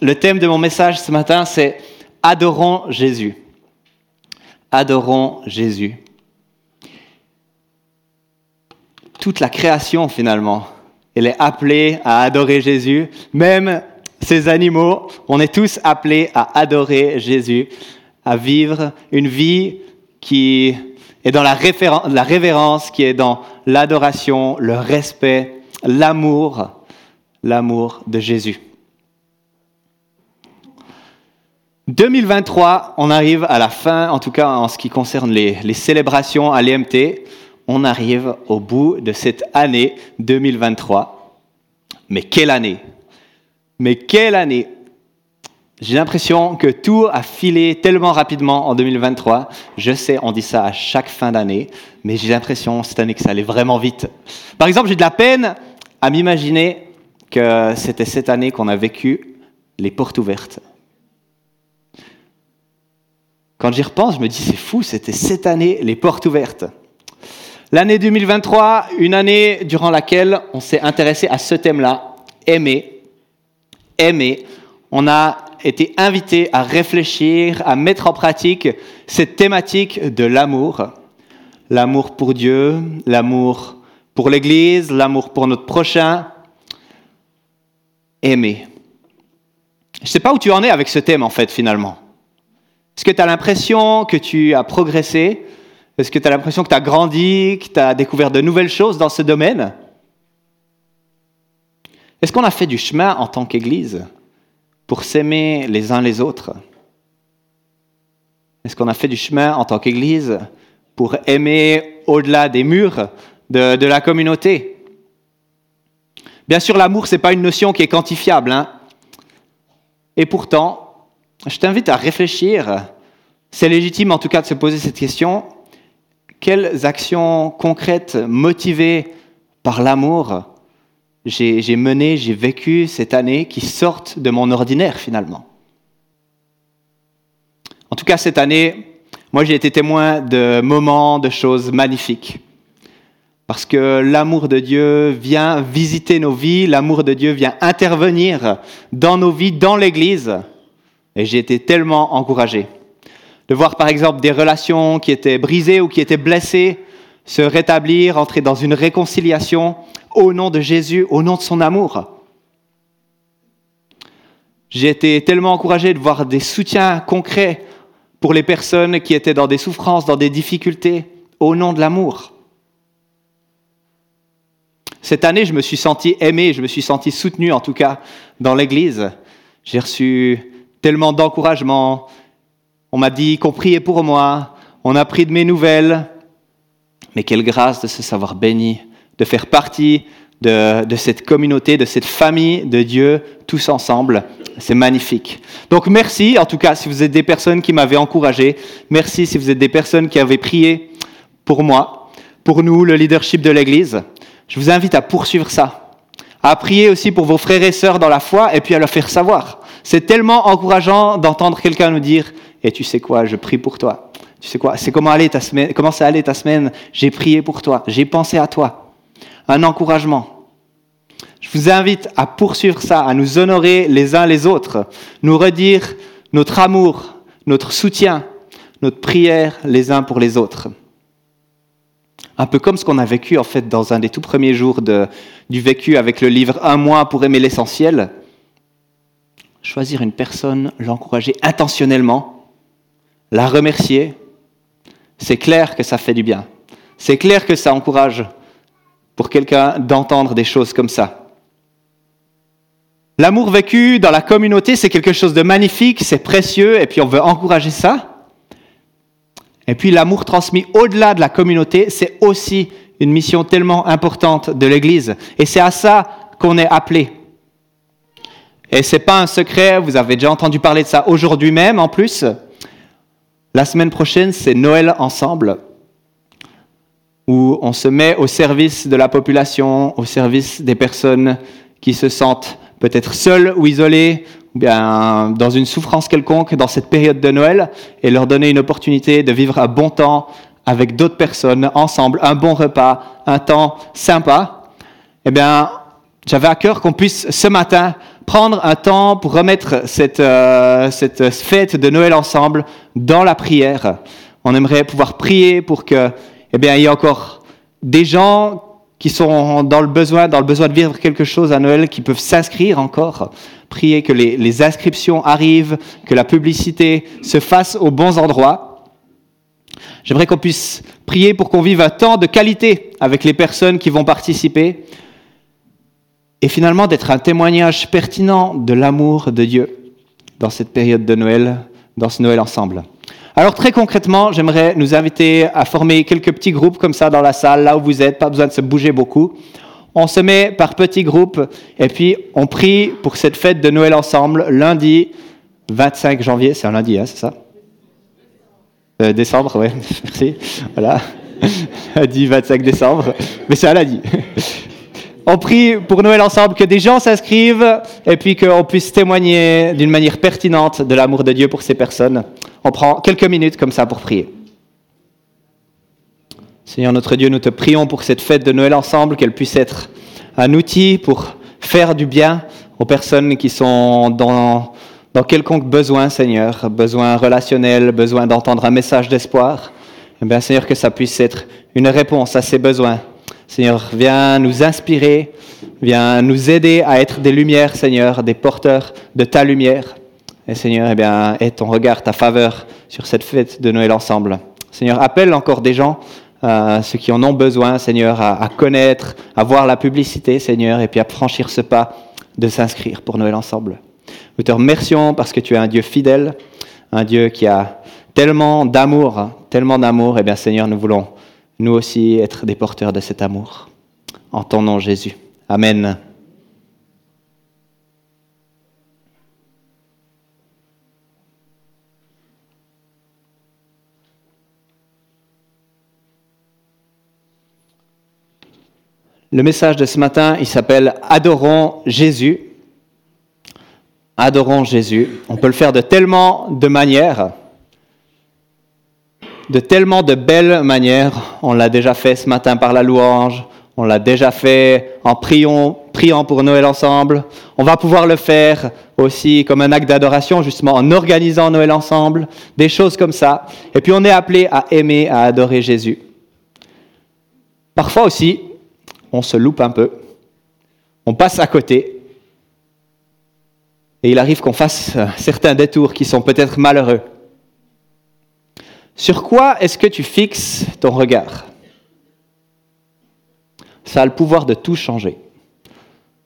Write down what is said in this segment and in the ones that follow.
le thème de mon message ce matin, c'est Adorons Jésus. Adorons Jésus. Toute la création, finalement, elle est appelée à adorer Jésus. Même ces animaux, on est tous appelés à adorer Jésus, à vivre une vie qui est dans la, la révérence, qui est dans l'adoration, le respect, l'amour, l'amour de Jésus. 2023, on arrive à la fin, en tout cas en ce qui concerne les, célébrations à l'EMT, on arrive au bout de cette année 2023. Mais quelle année Mais quelle année J'ai l'impression que tout a filé tellement rapidement en 2023. Je sais, on dit ça à chaque fin d'année, mais j'ai l'impression cette année que ça allait vraiment vite. Par exemple, j'ai de la peine à m'imaginer que c'était cette année qu'on a vécu les portes ouvertes. Quand j'y repense, je me dis, c'est fou, c'était cette année, les portes ouvertes. L'année 2023, une année durant laquelle on s'est intéressé à ce thème-là, aimer. Aimer. On a été invité à réfléchir, à mettre en pratique cette thématique de l'amour. L'amour pour Dieu, l'amour pour l'Église, l'amour pour notre prochain. Aimer. Je ne sais pas où tu en es avec ce thème, en fait, finalement. Est-ce que tu as l'impression que tu as progressé? Est-ce que tu as l'impression que tu as grandi, que tu as découvert de nouvelles choses dans ce domaine? Est-ce qu'on a fait du chemin en tant qu'Église pour s'aimer les uns les autres? Est-ce qu'on a fait du chemin en tant qu'Église pour aimer au-delà des murs de, la communauté? Bien sûr, l'amour, ce n'est pas une notion qui est quantifiable. Hein. Et pourtant, je t'invite à réfléchir. C'est légitime en tout cas de se poser cette question. Quelles actions concrètes, motivées par l'amour, j'ai menées, j'ai vécu cette année qui sortent de mon ordinaire finalement? En tout cas, cette année, moi j'ai été témoin de moments, de choses magnifiques. Parce que l'amour de Dieu vient visiter nos vies, l'amour de Dieu vient intervenir dans nos vies, dans l'Église. Et j'ai été tellement encouragé de voir par exemple des relations qui étaient brisées ou qui étaient blessées se rétablir, entrer dans une réconciliation au nom de Jésus, au nom de son amour. J'ai été tellement encouragé de voir des soutiens concrets pour les personnes qui étaient dans des souffrances, dans des difficultés, au nom de l'amour. Cette année, je me suis senti aimé, je me suis senti soutenu en tout cas dans l'Église. J'ai reçu d'encouragement. On m'a dit qu'on priait pour moi, on a pris de mes nouvelles. Mais quelle grâce de se savoir béni, de faire partie de, de, cette communauté, de cette famille de Dieu, tous ensemble. C'est magnifique. Donc merci, en tout cas, si vous êtes des personnes qui m'avaient encouragé. Merci si vous êtes des personnes qui avaient prié pour moi, pour nous, le leadership de l'Église. Je vous invite à poursuivre ça, à prier aussi pour vos frères et sœurs dans la foi et puis à leur faire savoir. C'est tellement encourageant d'entendre quelqu'un nous dire Et tu sais quoi, je prie pour toi. Tu sais quoi, c'est comment, ta semaine, comment ça allait ta semaine J'ai prié pour toi, j'ai pensé à toi. Un encouragement. Je vous invite à poursuivre ça, à nous honorer les uns les autres, nous redire notre amour, notre soutien, notre prière les uns pour les autres. Un peu comme ce qu'on a vécu en fait dans un des tout premiers jours de, du vécu avec le livre Un mois pour aimer l'essentiel choisir une personne, l'encourager intentionnellement, la remercier, c'est clair que ça fait du bien. C'est clair que ça encourage pour quelqu'un d'entendre des choses comme ça. L'amour vécu dans la communauté, c'est quelque chose de magnifique, c'est précieux, et puis on veut encourager ça. Et puis l'amour transmis au-delà de la communauté, c'est aussi une mission tellement importante de l'Église. Et c'est à ça qu'on est appelé. Et ce n'est pas un secret, vous avez déjà entendu parler de ça aujourd'hui même en plus. La semaine prochaine, c'est Noël ensemble, où on se met au service de la population, au service des personnes qui se sentent peut-être seules ou isolées, ou bien dans une souffrance quelconque dans cette période de Noël, et leur donner une opportunité de vivre un bon temps avec d'autres personnes, ensemble, un bon repas, un temps sympa. Eh bien, j'avais à cœur qu'on puisse ce matin prendre un temps pour remettre cette, euh, cette fête de Noël ensemble dans la prière. On aimerait pouvoir prier pour que, eh bien, il y ait encore des gens qui sont dans le besoin, dans le besoin de vivre quelque chose à Noël, qui peuvent s'inscrire encore. Prier que les, les inscriptions arrivent, que la publicité se fasse aux bons endroits. J'aimerais qu'on puisse prier pour qu'on vive un temps de qualité avec les personnes qui vont participer et finalement d'être un témoignage pertinent de l'amour de Dieu dans cette période de Noël, dans ce Noël ensemble. Alors très concrètement, j'aimerais nous inviter à former quelques petits groupes comme ça dans la salle, là où vous êtes, pas besoin de se bouger beaucoup. On se met par petits groupes et puis on prie pour cette fête de Noël ensemble, lundi 25 janvier, c'est un lundi, hein, c'est ça? Euh, Décembre, oui, merci. Voilà, lundi 25 décembre, mais c'est un lundi. On prie pour Noël ensemble que des gens s'inscrivent et puis qu'on puisse témoigner d'une manière pertinente de l'amour de Dieu pour ces personnes. On prend quelques minutes comme ça pour prier. Seigneur notre Dieu, nous te prions pour cette fête de Noël ensemble, qu'elle puisse être un outil pour faire du bien aux personnes qui sont dans, dans quelconque besoin, Seigneur, besoin relationnel, besoin d'entendre un message d'espoir. Eh bien, Seigneur, que ça puisse être une réponse à ces besoins Seigneur, viens nous inspirer, viens nous aider à être des lumières, Seigneur, des porteurs de ta lumière. Et Seigneur, eh bien, aie ton regard, ta faveur sur cette fête de Noël ensemble. Seigneur, appelle encore des gens, euh, ceux qui en ont besoin, Seigneur, à, à, connaître, à voir la publicité, Seigneur, et puis à franchir ce pas de s'inscrire pour Noël ensemble. Nous te remercions parce que tu es un Dieu fidèle, un Dieu qui a tellement d'amour, tellement d'amour. Eh bien, Seigneur, nous voulons nous aussi être des porteurs de cet amour. En ton nom, Jésus. Amen. Le message de ce matin, il s'appelle Adorons Jésus. Adorons Jésus. On peut le faire de tellement de manières de tellement de belles manières. On l'a déjà fait ce matin par la louange, on l'a déjà fait en priant, priant pour Noël ensemble. On va pouvoir le faire aussi comme un acte d'adoration, justement en organisant Noël ensemble, des choses comme ça. Et puis on est appelé à aimer, à adorer Jésus. Parfois aussi, on se loupe un peu, on passe à côté, et il arrive qu'on fasse certains détours qui sont peut-être malheureux. Sur quoi est-ce que tu fixes ton regard? Ça a le pouvoir de tout changer.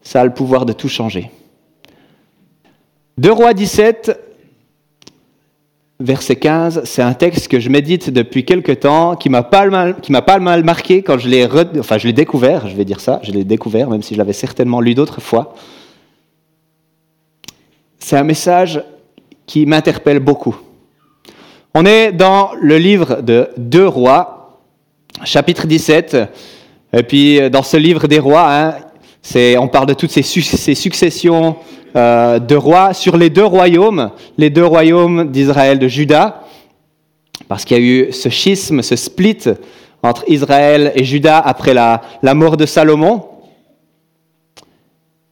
Ça a le pouvoir de tout changer. De Rois 17, verset 15, c'est un texte que je médite depuis quelque temps, qui m'a pas mal, m'a pas mal marqué quand je l'ai, enfin je l'ai découvert, je vais dire ça, je l'ai découvert, même si je l'avais certainement lu d'autres fois. C'est un message qui m'interpelle beaucoup. On est dans le livre de Deux Rois, chapitre 17. Et puis, dans ce livre des rois, hein, on parle de toutes ces, ces successions euh, de rois sur les deux royaumes, les deux royaumes d'Israël, de Juda, parce qu'il y a eu ce schisme, ce split entre Israël et Juda après la, la mort de Salomon.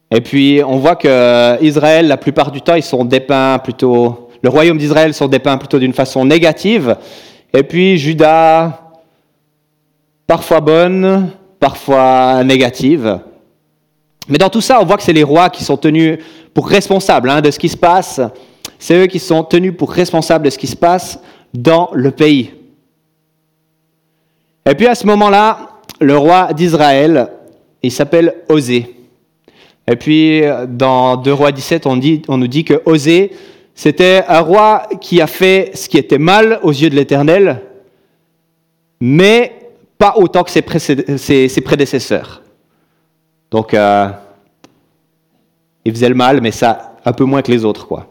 Et puis, on voit que Israël, la plupart du temps, ils sont dépeints plutôt le royaume d'Israël sont dépeints plutôt d'une façon négative, et puis Judas, parfois bonne, parfois négative. Mais dans tout ça, on voit que c'est les rois qui sont tenus pour responsables hein, de ce qui se passe. C'est eux qui sont tenus pour responsables de ce qui se passe dans le pays. Et puis à ce moment-là, le roi d'Israël, il s'appelle Osée. Et puis dans 2 rois 17, on, on nous dit que Osée, c'était un roi qui a fait ce qui était mal aux yeux de l'Éternel, mais pas autant que ses, prédécesseurs. Donc, euh, il faisait le mal, mais ça un peu moins que les autres, quoi.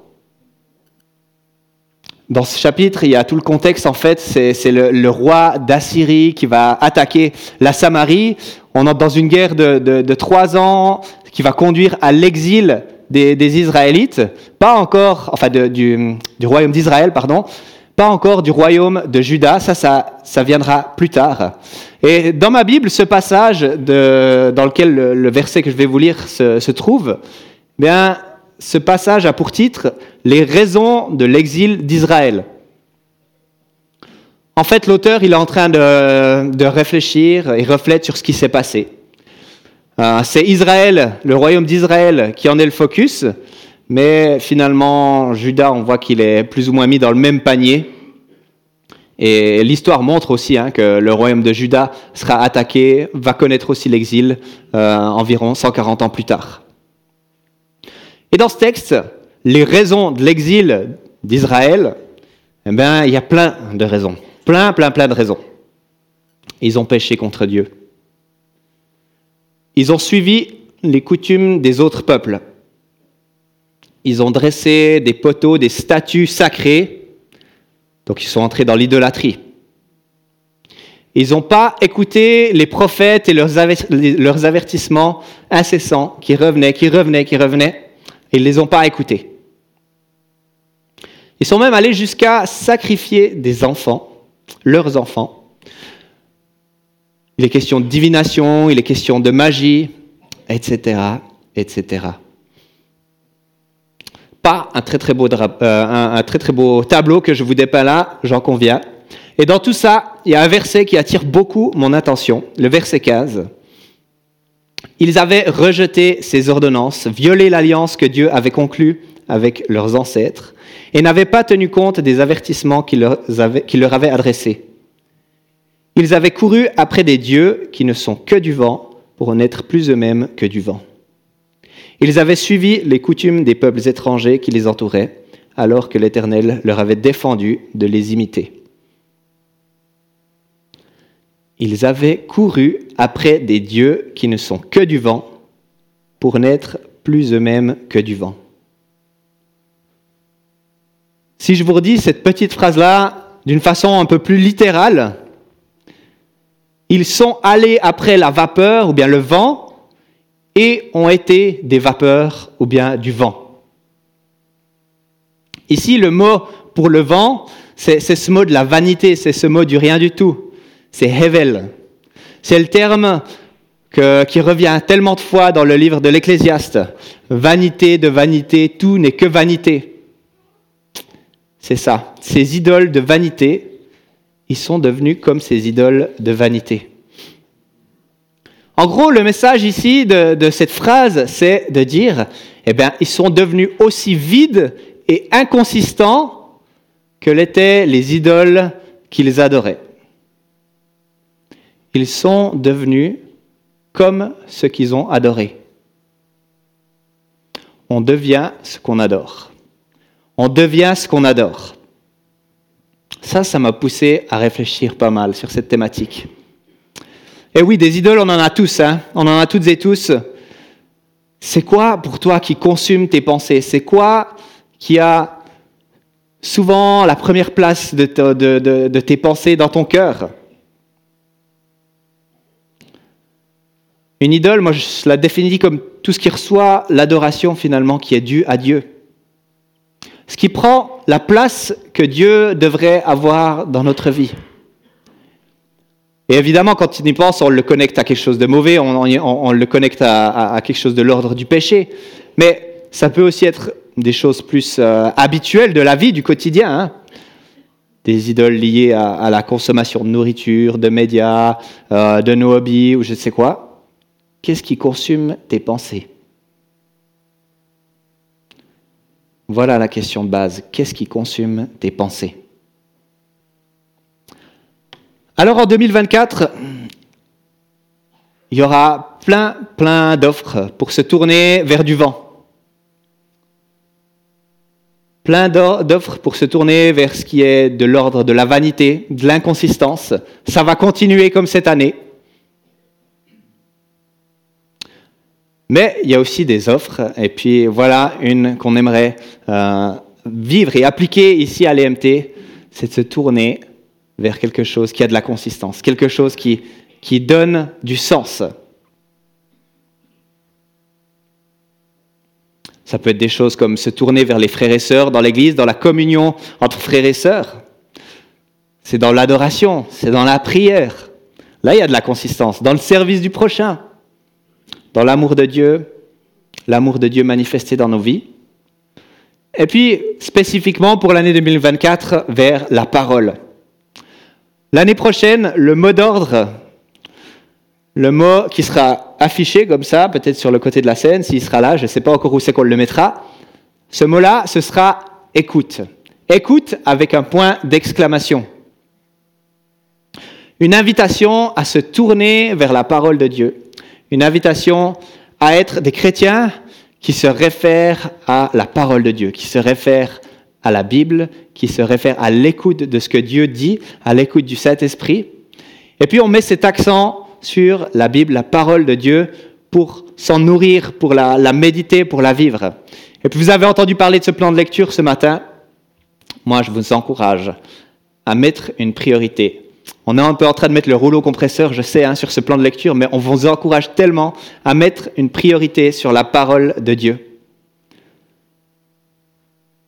Dans ce chapitre, il y a tout le contexte, en fait, c'est le, roi d'Assyrie qui va attaquer la Samarie. On entre dans une guerre de trois ans qui va conduire à l'exil des, Israélites, pas encore, enfin du, royaume d'Israël, pardon, pas encore du royaume de Juda, ça, ça, viendra plus tard. Et dans ma Bible, ce passage dans lequel le, verset que je vais vous lire se, trouve, bien, ce passage a pour titre Les raisons de l'exil d'Israël. En fait, l'auteur, il est en train de réfléchir et reflète sur ce qui s'est passé. Euh, c'est Israël, le royaume d'Israël, qui en est le focus, mais finalement, Judas, on voit qu'il est plus ou moins mis dans le même panier. Et l'histoire montre aussi hein, que le royaume de Juda sera attaqué, va connaître aussi l'exil euh, environ 140 ans plus tard. Et dans ce texte, les raisons de l'exil d'Israël, eh bien, il y a plein de raisons. Plein, plein, plein de raisons. Ils ont péché contre Dieu. Ils ont suivi les coutumes des autres peuples. Ils ont dressé des poteaux, des statues sacrées. Donc ils sont entrés dans l'idolâtrie. Ils n'ont pas écouté les prophètes et leurs avertissements incessants qui revenaient, qui revenaient, qui revenaient. Ils ne les ont pas écoutés. Ils sont même allés jusqu'à sacrifier des enfants, leurs enfants, il est question de divination, il est question de magie, etc., etc. Pas un très très beau, euh, un, très très beau tableau que je vous dépeins là, j'en conviens. Et dans tout ça, il y a un verset qui attire beaucoup mon attention, le verset 15. Ils avaient rejeté ces ordonnances, violé l'alliance que Dieu avait conclue avec leurs ancêtres, et n'avaient pas tenu compte des avertissements qu'il leur, leur avait adressés. Ils avaient couru après des dieux qui ne sont que du vent pour n'être plus eux-mêmes que du vent. Ils avaient suivi les coutumes des peuples étrangers qui les entouraient, alors que l'Éternel leur avait défendu de les imiter. Ils avaient couru après des dieux qui ne sont que du vent pour n'être plus eux-mêmes que du vent. Si je vous redis cette petite phrase-là d'une façon un peu plus littérale, ils sont allés après la vapeur ou bien le vent et ont été des vapeurs ou bien du vent. Ici, le mot pour le vent, c'est ce mot de la vanité, c'est ce mot du rien du tout. C'est Hevel. C'est le terme qui revient tellement de fois dans le livre de l'Ecclésiaste. Vanité de vanité, tout n'est que vanité. C'est ça. Ces idoles de vanité, ils sont devenus comme ces idoles de vanité. En gros, le message ici de, cette phrase, c'est de dire, eh bien, ils sont devenus aussi vides et inconsistants que l'étaient les idoles qu'ils adoraient. Ils sont devenus comme ce qu'ils ont adoré. On devient ce qu'on adore. On devient ce qu'on adore. Ça, ça m'a poussé à réfléchir pas mal sur cette thématique. Et oui, des idoles, on en a tous, hein. on en a toutes et tous. C'est quoi pour toi qui consume tes pensées? C'est quoi qui a souvent la première place de, de tes pensées dans ton cœur? Une idole, moi je la définis comme tout ce qui reçoit l'adoration finalement qui est due à Dieu ce qui prend la place que Dieu devrait avoir dans notre vie. Et évidemment, quand on y pense, on le connecte à quelque chose de mauvais, on, le connecte à, quelque chose de l'ordre du péché. Mais ça peut aussi être des choses plus euh, habituelles de la vie, du quotidien. Hein. Des idoles liées à, la consommation de nourriture, de médias, euh, de nos hobbies ou je ne sais quoi. Qu'est-ce qui consume tes pensées? Voilà la question de base. Qu'est-ce qui consume tes pensées? Alors en 2024, il y aura plein, plein d'offres pour se tourner vers du vent. Plein d'offres pour se tourner vers ce qui est de l'ordre de la vanité, de l'inconsistance. Ça va continuer comme cette année. Mais il y a aussi des offres, et puis voilà une qu'on aimerait euh, vivre et appliquer ici à l'EMT, c'est de se tourner vers quelque chose qui a de la consistance, quelque chose qui, qui donne du sens. Ça peut être des choses comme se tourner vers les frères et sœurs dans l'Église, dans la communion entre frères et sœurs. C'est dans l'adoration, c'est dans la prière. Là, il y a de la consistance. Dans le service du prochain dans l'amour de Dieu, l'amour de Dieu manifesté dans nos vies. Et puis, spécifiquement pour l'année 2024, vers la parole. L'année prochaine, le mot d'ordre, le mot qui sera affiché comme ça, peut-être sur le côté de la scène, s'il sera là, je ne sais pas encore où c'est qu'on le mettra, ce mot-là, ce sera écoute. Écoute avec un point d'exclamation. Une invitation à se tourner vers la parole de Dieu. Une invitation à être des chrétiens qui se réfèrent à la parole de Dieu, qui se réfèrent à la Bible, qui se réfèrent à l'écoute de ce que Dieu dit, à l'écoute du Saint-Esprit. Et puis on met cet accent sur la Bible, la parole de Dieu, pour s'en nourrir, pour la, méditer, pour la vivre. Et puis vous avez entendu parler de ce plan de lecture ce matin. Moi, je vous encourage à mettre une priorité on est un peu en train de mettre le rouleau compresseur, je sais, hein, sur ce plan de lecture, mais on vous encourage tellement à mettre une priorité sur la parole de Dieu.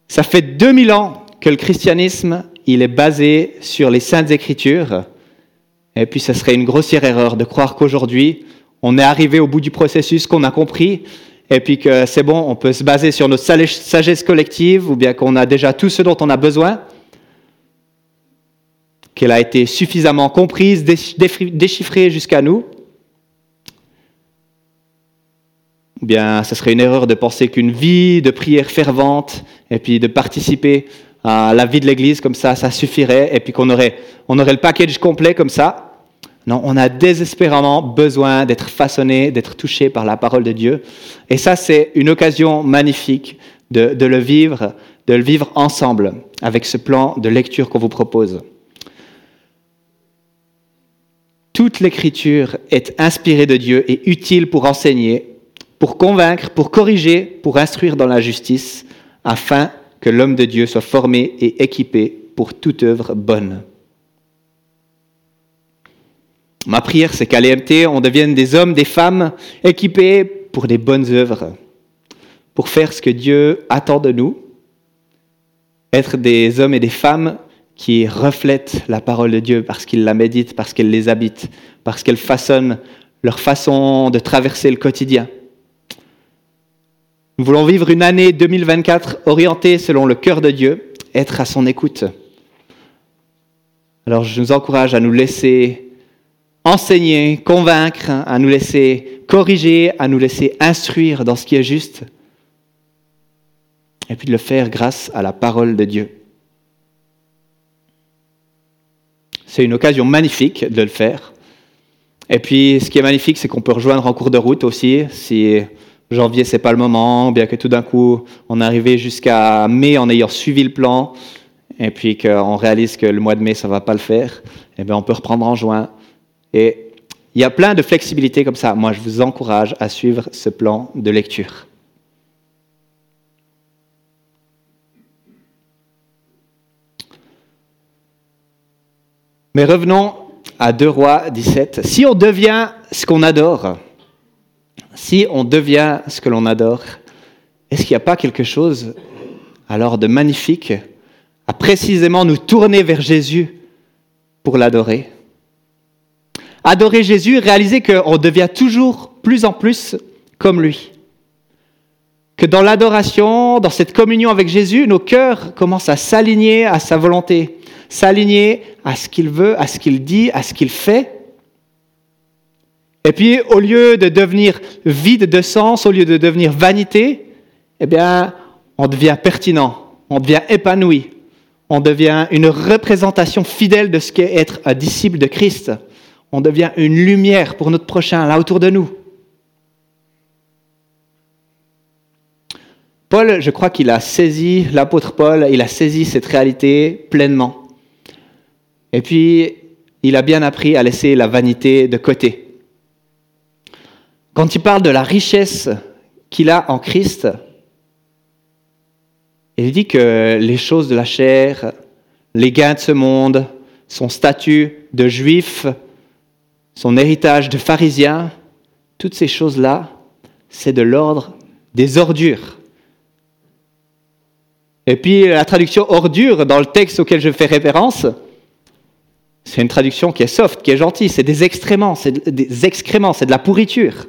Ça fait 2000 ans que le christianisme, il est basé sur les saintes écritures. Et puis, ce serait une grossière erreur de croire qu'aujourd'hui, on est arrivé au bout du processus, qu'on a compris, et puis que c'est bon, on peut se baser sur notre sagesse collective, ou bien qu'on a déjà tout ce dont on a besoin qu'elle a été suffisamment comprise, déchiffrée jusqu'à nous Ou bien ce serait une erreur de penser qu'une vie de prière fervente et puis de participer à la vie de l'Église comme ça, ça suffirait et puis qu'on aurait, on aurait le package complet comme ça non, on a désespérément besoin d'être façonné, d'être touché par la parole de Dieu. Et ça, c'est une occasion magnifique de, le vivre, de le vivre ensemble avec ce plan de lecture qu'on vous propose. Toute l'écriture est inspirée de Dieu et utile pour enseigner, pour convaincre, pour corriger, pour instruire dans la justice, afin que l'homme de Dieu soit formé et équipé pour toute œuvre bonne. Ma prière, c'est qu'à l'EMT, on devienne des hommes, des femmes équipés pour des bonnes œuvres, pour faire ce que Dieu attend de nous, être des hommes et des femmes qui reflètent la parole de Dieu parce qu'ils la méditent, parce qu'elle les habite, parce qu'elle façonne leur façon de traverser le quotidien. Nous voulons vivre une année 2024 orientée selon le cœur de Dieu, être à son écoute. Alors je nous encourage à nous laisser enseigner, convaincre, à nous laisser corriger, à nous laisser instruire dans ce qui est juste, et puis de le faire grâce à la parole de Dieu. C'est une occasion magnifique de le faire. Et puis, ce qui est magnifique, c'est qu'on peut rejoindre en cours de route aussi, si janvier, c'est pas le moment, bien que tout d'un coup, on est arrivé jusqu'à mai en ayant suivi le plan, et puis qu'on réalise que le mois de mai, ça va pas le faire, eh bien, on peut reprendre en juin. Et il y a plein de flexibilité comme ça. Moi, je vous encourage à suivre ce plan de lecture. Mais revenons à 2 Rois 17. Si on devient ce qu'on adore, si on devient ce que l'on adore, est-ce qu'il n'y a pas quelque chose alors de magnifique à précisément nous tourner vers Jésus pour l'adorer? Adorer Jésus, réaliser qu'on devient toujours plus en plus comme lui. Que dans l'adoration, dans cette communion avec Jésus, nos cœurs commencent à s'aligner à sa volonté, s'aligner à ce qu'il veut, à ce qu'il dit, à ce qu'il fait. Et puis, au lieu de devenir vide de sens, au lieu de devenir vanité, eh bien, on devient pertinent, on devient épanoui, on devient une représentation fidèle de ce qu'est être un disciple de Christ. On devient une lumière pour notre prochain, là autour de nous. Paul, je crois qu'il a saisi, l'apôtre Paul, il a saisi cette réalité pleinement. Et puis, il a bien appris à laisser la vanité de côté. Quand il parle de la richesse qu'il a en Christ, il dit que les choses de la chair, les gains de ce monde, son statut de juif, son héritage de pharisien, toutes ces choses-là, c'est de l'ordre des ordures. Et puis la traduction ordure dans le texte auquel je fais référence, c'est une traduction qui est soft, qui est gentille. C'est des excréments, c'est des excréments, c'est de la pourriture.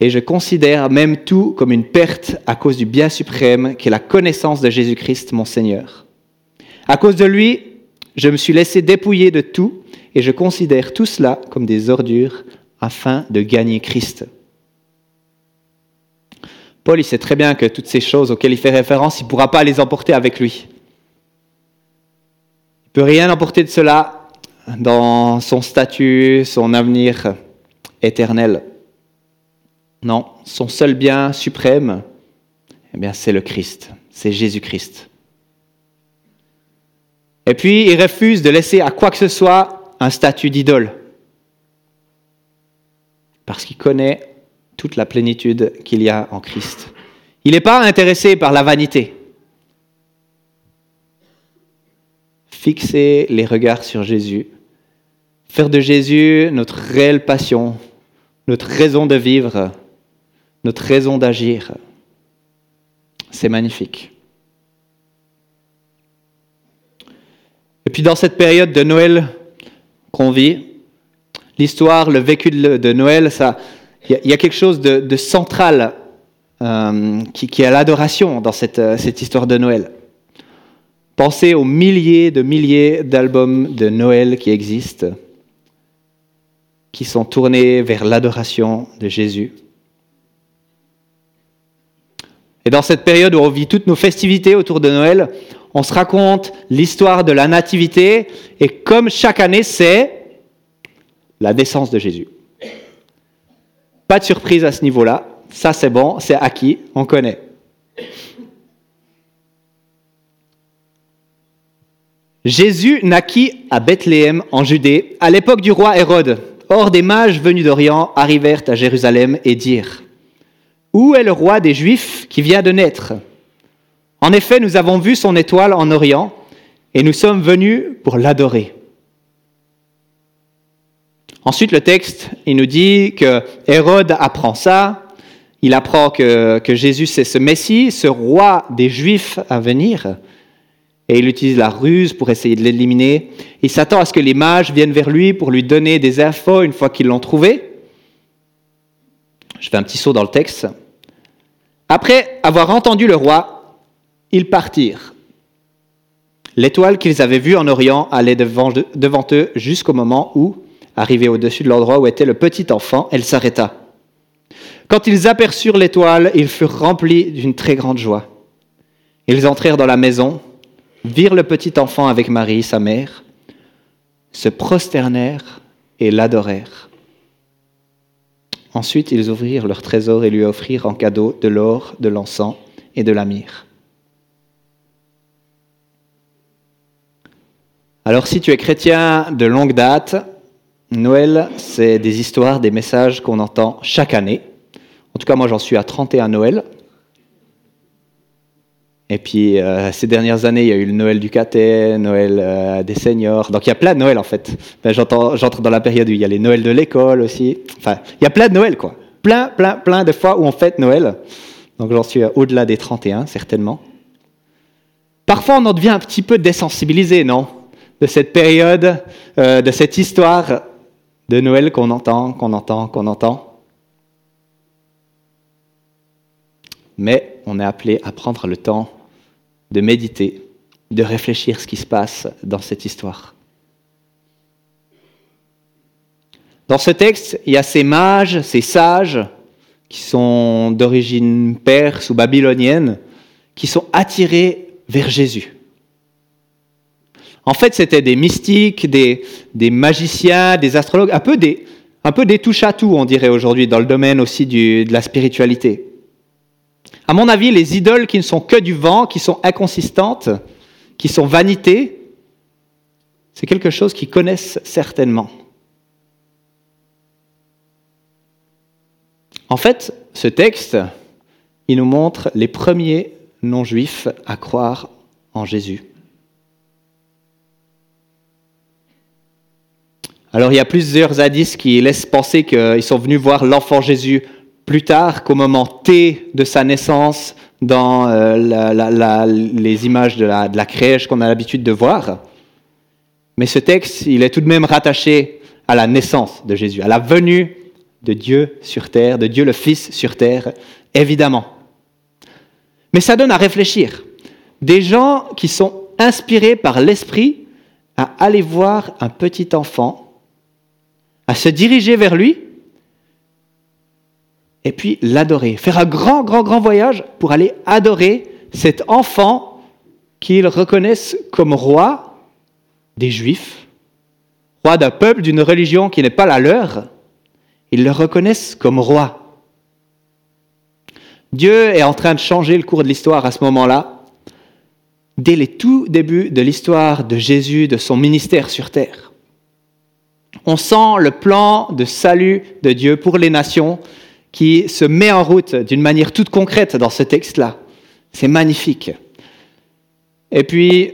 et je considère même tout comme une perte à cause du bien suprême qui est la connaissance de Jésus-Christ, mon Seigneur. À cause de lui, je me suis laissé dépouiller de tout et je considère tout cela comme des ordures afin de gagner Christ. Paul, il sait très bien que toutes ces choses auxquelles il fait référence, il ne pourra pas les emporter avec lui. Peut rien emporter de cela dans son statut, son avenir éternel. Non, son seul bien suprême, eh bien, c'est le Christ, c'est Jésus-Christ. Et puis, il refuse de laisser à quoi que ce soit un statut d'idole, parce qu'il connaît toute la plénitude qu'il y a en Christ. Il n'est pas intéressé par la vanité. Fixer les regards sur Jésus, faire de Jésus notre réelle passion, notre raison de vivre, notre raison d'agir. C'est magnifique. Et puis dans cette période de Noël qu'on vit, l'histoire, le vécu de Noël, ça, il y, a quelque chose de, central euh, qui, est l'adoration dans cette histoire de Noël. Pensez aux milliers de milliers d'albums de Noël qui existent, qui sont tournés vers l'adoration de Jésus. Et dans cette période où on vit toutes nos festivités autour de Noël, on se raconte l'histoire de la nativité, et comme chaque année, c'est la naissance de Jésus. Pas de surprise à ce niveau-là, ça c'est bon, c'est acquis, on connaît. Jésus naquit à Bethléem en Judée à l'époque du roi Hérode. Or des mages venus d'Orient arrivèrent à Jérusalem et dirent où est le roi des Juifs qui vient de naître? En effet, nous avons vu son étoile en Orient et nous sommes venus pour l'adorer. Ensuite, le texte, il nous dit que Hérode apprend ça, il apprend que, que Jésus c'est ce Messie, ce roi des Juifs à venir, et il utilise la ruse pour essayer de l'éliminer. Il s'attend à ce que les mages viennent vers lui pour lui donner des infos une fois qu'ils l'ont trouvé. Je fais un petit saut dans le texte. Après avoir entendu le roi, ils partirent. L'étoile qu'ils avaient vue en Orient allait devant, eux jusqu'au moment où, arrivée au-dessus de l'endroit où était le petit enfant, elle s'arrêta. Quand ils aperçurent l'étoile, ils furent remplis d'une très grande joie. Ils entrèrent dans la maison, virent le petit enfant avec Marie, sa mère, se prosternèrent et l'adorèrent. Ensuite, ils ouvrirent leur trésor et lui offrirent en cadeau de l'or, de l'encens et de la myrrhe. Alors si tu es chrétien de longue date, Noël, c'est des histoires, des messages qu'on entend chaque année. En tout cas, moi j'en suis à 31 Noël. Et puis, euh, ces dernières années, il y a eu le Noël du caté, Noël euh, des seniors. Donc, il y a plein de Noël, en fait. Ben, j'entre dans la période où il y a les Noëls de l'école aussi. Enfin, il y a plein de Noël, quoi. Plein, plein, plein de fois où on fête Noël. Donc, j'en suis au-delà des 31, certainement. Parfois, on en devient un petit peu désensibilisé, non? De cette période, euh, de cette histoire de Noël qu'on entend, qu'on entend, qu'on entend. Mais on est appelé à prendre le temps de méditer, de réfléchir ce qui se passe dans cette histoire. Dans ce texte, il y a ces mages, ces sages, qui sont d'origine perse ou babylonienne, qui sont attirés vers Jésus. En fait, c'était des mystiques, des, magiciens, des astrologues, un peu des, un des touche-à-tout, on dirait aujourd'hui, dans le domaine aussi de la spiritualité. À mon avis, les idoles qui ne sont que du vent, qui sont inconsistantes, qui sont vanités, c'est quelque chose qu'ils connaissent certainement. En fait, ce texte, il nous montre les premiers non-juifs à croire en Jésus. Alors il y a plusieurs hadiths qui laissent penser qu'ils sont venus voir l'enfant Jésus plus tard qu'au moment T de sa naissance dans euh, les images de la, de la crèche qu'on a l'habitude de voir. Mais ce texte, il est tout de même rattaché à la naissance de Jésus, à la venue de Dieu sur terre, de Dieu le Fils sur terre, évidemment. Mais ça donne à réfléchir. Des gens qui sont inspirés par l'Esprit à aller voir un petit enfant, à se diriger vers lui, et puis l'adorer. Faire un grand, grand, grand voyage pour aller adorer cet enfant qu'ils reconnaissent comme roi des Juifs, roi d'un peuple, d'une religion qui n'est pas la leur. Ils le reconnaissent comme roi. Dieu est en train de changer le cours de l'histoire à ce moment-là, dès les tout débuts de l'histoire de Jésus, de son ministère sur terre. On sent le plan de salut de Dieu pour les nations qui se met en route d'une manière toute concrète dans ce texte-là. C'est magnifique. Et puis,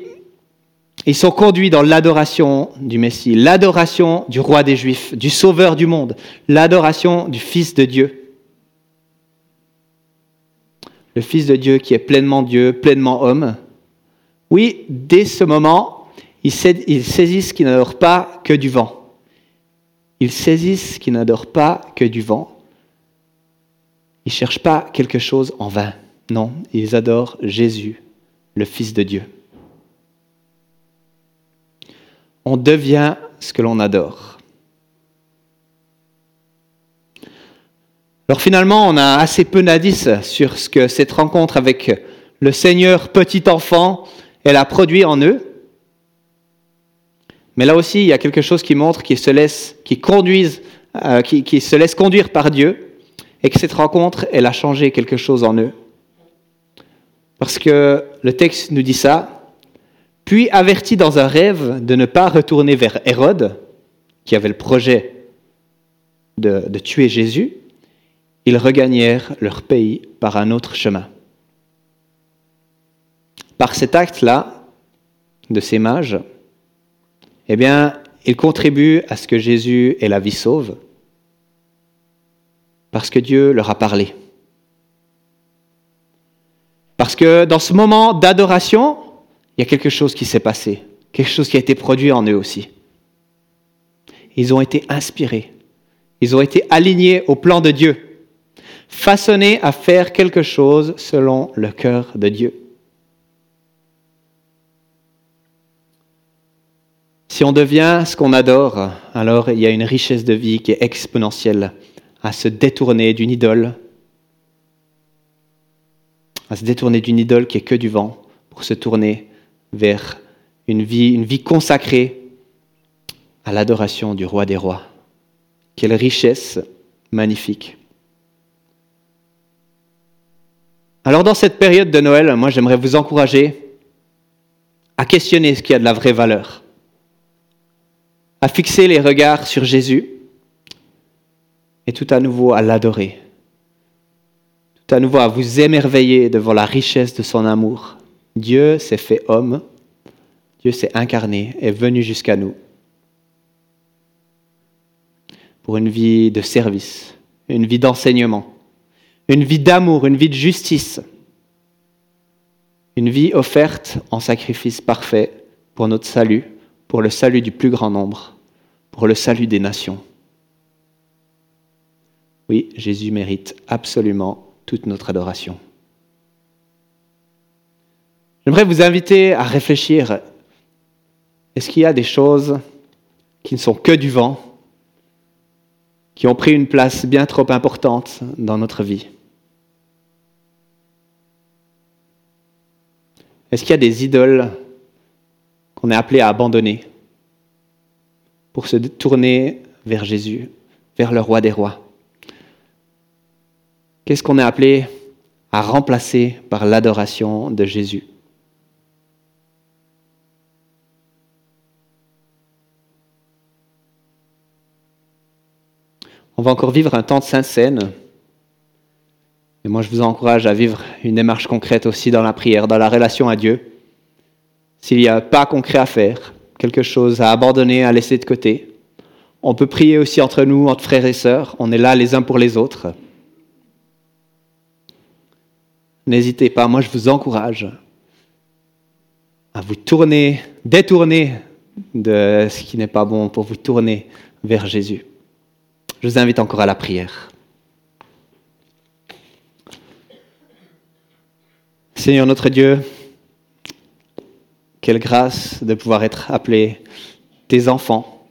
ils sont conduits dans l'adoration du Messie, l'adoration du roi des Juifs, du Sauveur du monde, l'adoration du Fils de Dieu. Le Fils de Dieu qui est pleinement Dieu, pleinement homme. Oui, dès ce moment, ils saisissent qu'ils n'adorent pas que du vent. Ils saisissent qu'ils n'adorent pas que du vent. Ils ne cherchent pas quelque chose en vain. Non, ils adorent Jésus, le Fils de Dieu. On devient ce que l'on adore. Alors finalement, on a assez peu d'indices sur ce que cette rencontre avec le Seigneur petit enfant, elle a produit en eux. Mais là aussi, il y a quelque chose qui montre qu'ils se laisse, qui conduisent, euh, se laisse conduire par Dieu et que cette rencontre, elle a changé quelque chose en eux. Parce que le texte nous dit ça, puis avertis dans un rêve de ne pas retourner vers Hérode, qui avait le projet de, de tuer Jésus, ils regagnèrent leur pays par un autre chemin. Par cet acte-là, de ces mages, eh bien, ils contribuent à ce que Jésus ait la vie sauve, parce que Dieu leur a parlé. Parce que dans ce moment d'adoration, il y a quelque chose qui s'est passé, quelque chose qui a été produit en eux aussi. Ils ont été inspirés, ils ont été alignés au plan de Dieu, façonnés à faire quelque chose selon le cœur de Dieu. Si on devient ce qu'on adore, alors il y a une richesse de vie qui est exponentielle à se détourner d'une idole, à se détourner d'une idole qui est que du vent, pour se tourner vers une vie, une vie consacrée à l'adoration du roi des rois. Quelle richesse magnifique. Alors dans cette période de Noël, moi j'aimerais vous encourager à questionner ce qui a de la vraie valeur, à fixer les regards sur Jésus et tout à nouveau à l'adorer, tout à nouveau à vous émerveiller devant la richesse de son amour. Dieu s'est fait homme, Dieu s'est incarné, est venu jusqu'à nous pour une vie de service, une vie d'enseignement, une vie d'amour, une vie de justice, une vie offerte en sacrifice parfait pour notre salut, pour le salut du plus grand nombre, pour le salut des nations. Oui, Jésus mérite absolument toute notre adoration. J'aimerais vous inviter à réfléchir. Est-ce qu'il y a des choses qui ne sont que du vent, qui ont pris une place bien trop importante dans notre vie? Est-ce qu'il y a des idoles qu'on est appelé à abandonner pour se tourner vers Jésus, vers le roi des rois? Qu'est-ce qu'on est appelé à remplacer par l'adoration de Jésus? On va encore vivre un temps de sainte scène. Et moi, je vous encourage à vivre une démarche concrète aussi dans la prière, dans la relation à Dieu. S'il n'y a pas concret à faire, quelque chose à abandonner, à laisser de côté, on peut prier aussi entre nous, entre frères et sœurs. On est là les uns pour les autres. N'hésitez pas, moi je vous encourage à vous tourner, détourner de ce qui n'est pas bon pour vous tourner vers Jésus. Je vous invite encore à la prière. Seigneur notre Dieu, quelle grâce de pouvoir être appelé tes enfants.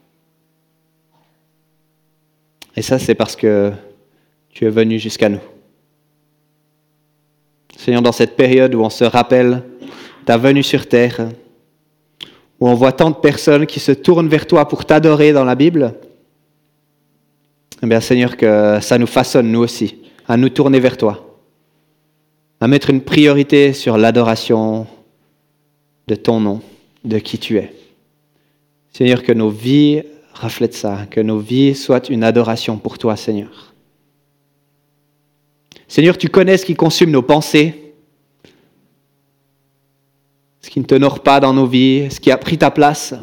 Et ça, c'est parce que tu es venu jusqu'à nous. Seigneur, dans cette période où on se rappelle ta venue sur terre, où on voit tant de personnes qui se tournent vers toi pour t'adorer dans la Bible, eh bien Seigneur, que ça nous façonne, nous aussi, à nous tourner vers toi, à mettre une priorité sur l'adoration de ton nom, de qui tu es. Seigneur, que nos vies reflètent ça, que nos vies soient une adoration pour toi, Seigneur. Seigneur, tu connais ce qui consume nos pensées, ce qui ne t'honore pas dans nos vies, ce qui a pris ta place.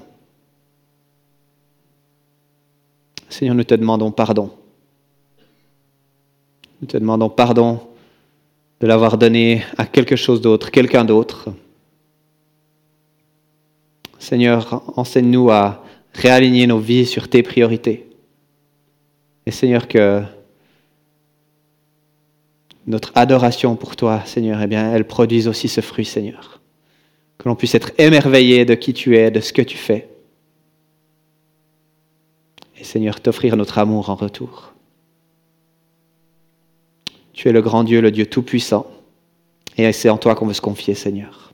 Seigneur, nous te demandons pardon. Nous te demandons pardon de l'avoir donné à quelque chose d'autre, quelqu'un d'autre. Seigneur, enseigne-nous à réaligner nos vies sur tes priorités. Et Seigneur, que notre adoration pour toi, Seigneur, eh bien, elle produise aussi ce fruit, Seigneur. Que l'on puisse être émerveillé de qui tu es, de ce que tu fais. Et Seigneur, t'offrir notre amour en retour. Tu es le grand Dieu, le Dieu tout-puissant. Et c'est en toi qu'on veut se confier, Seigneur.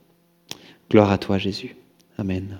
Gloire à toi, Jésus. Amen.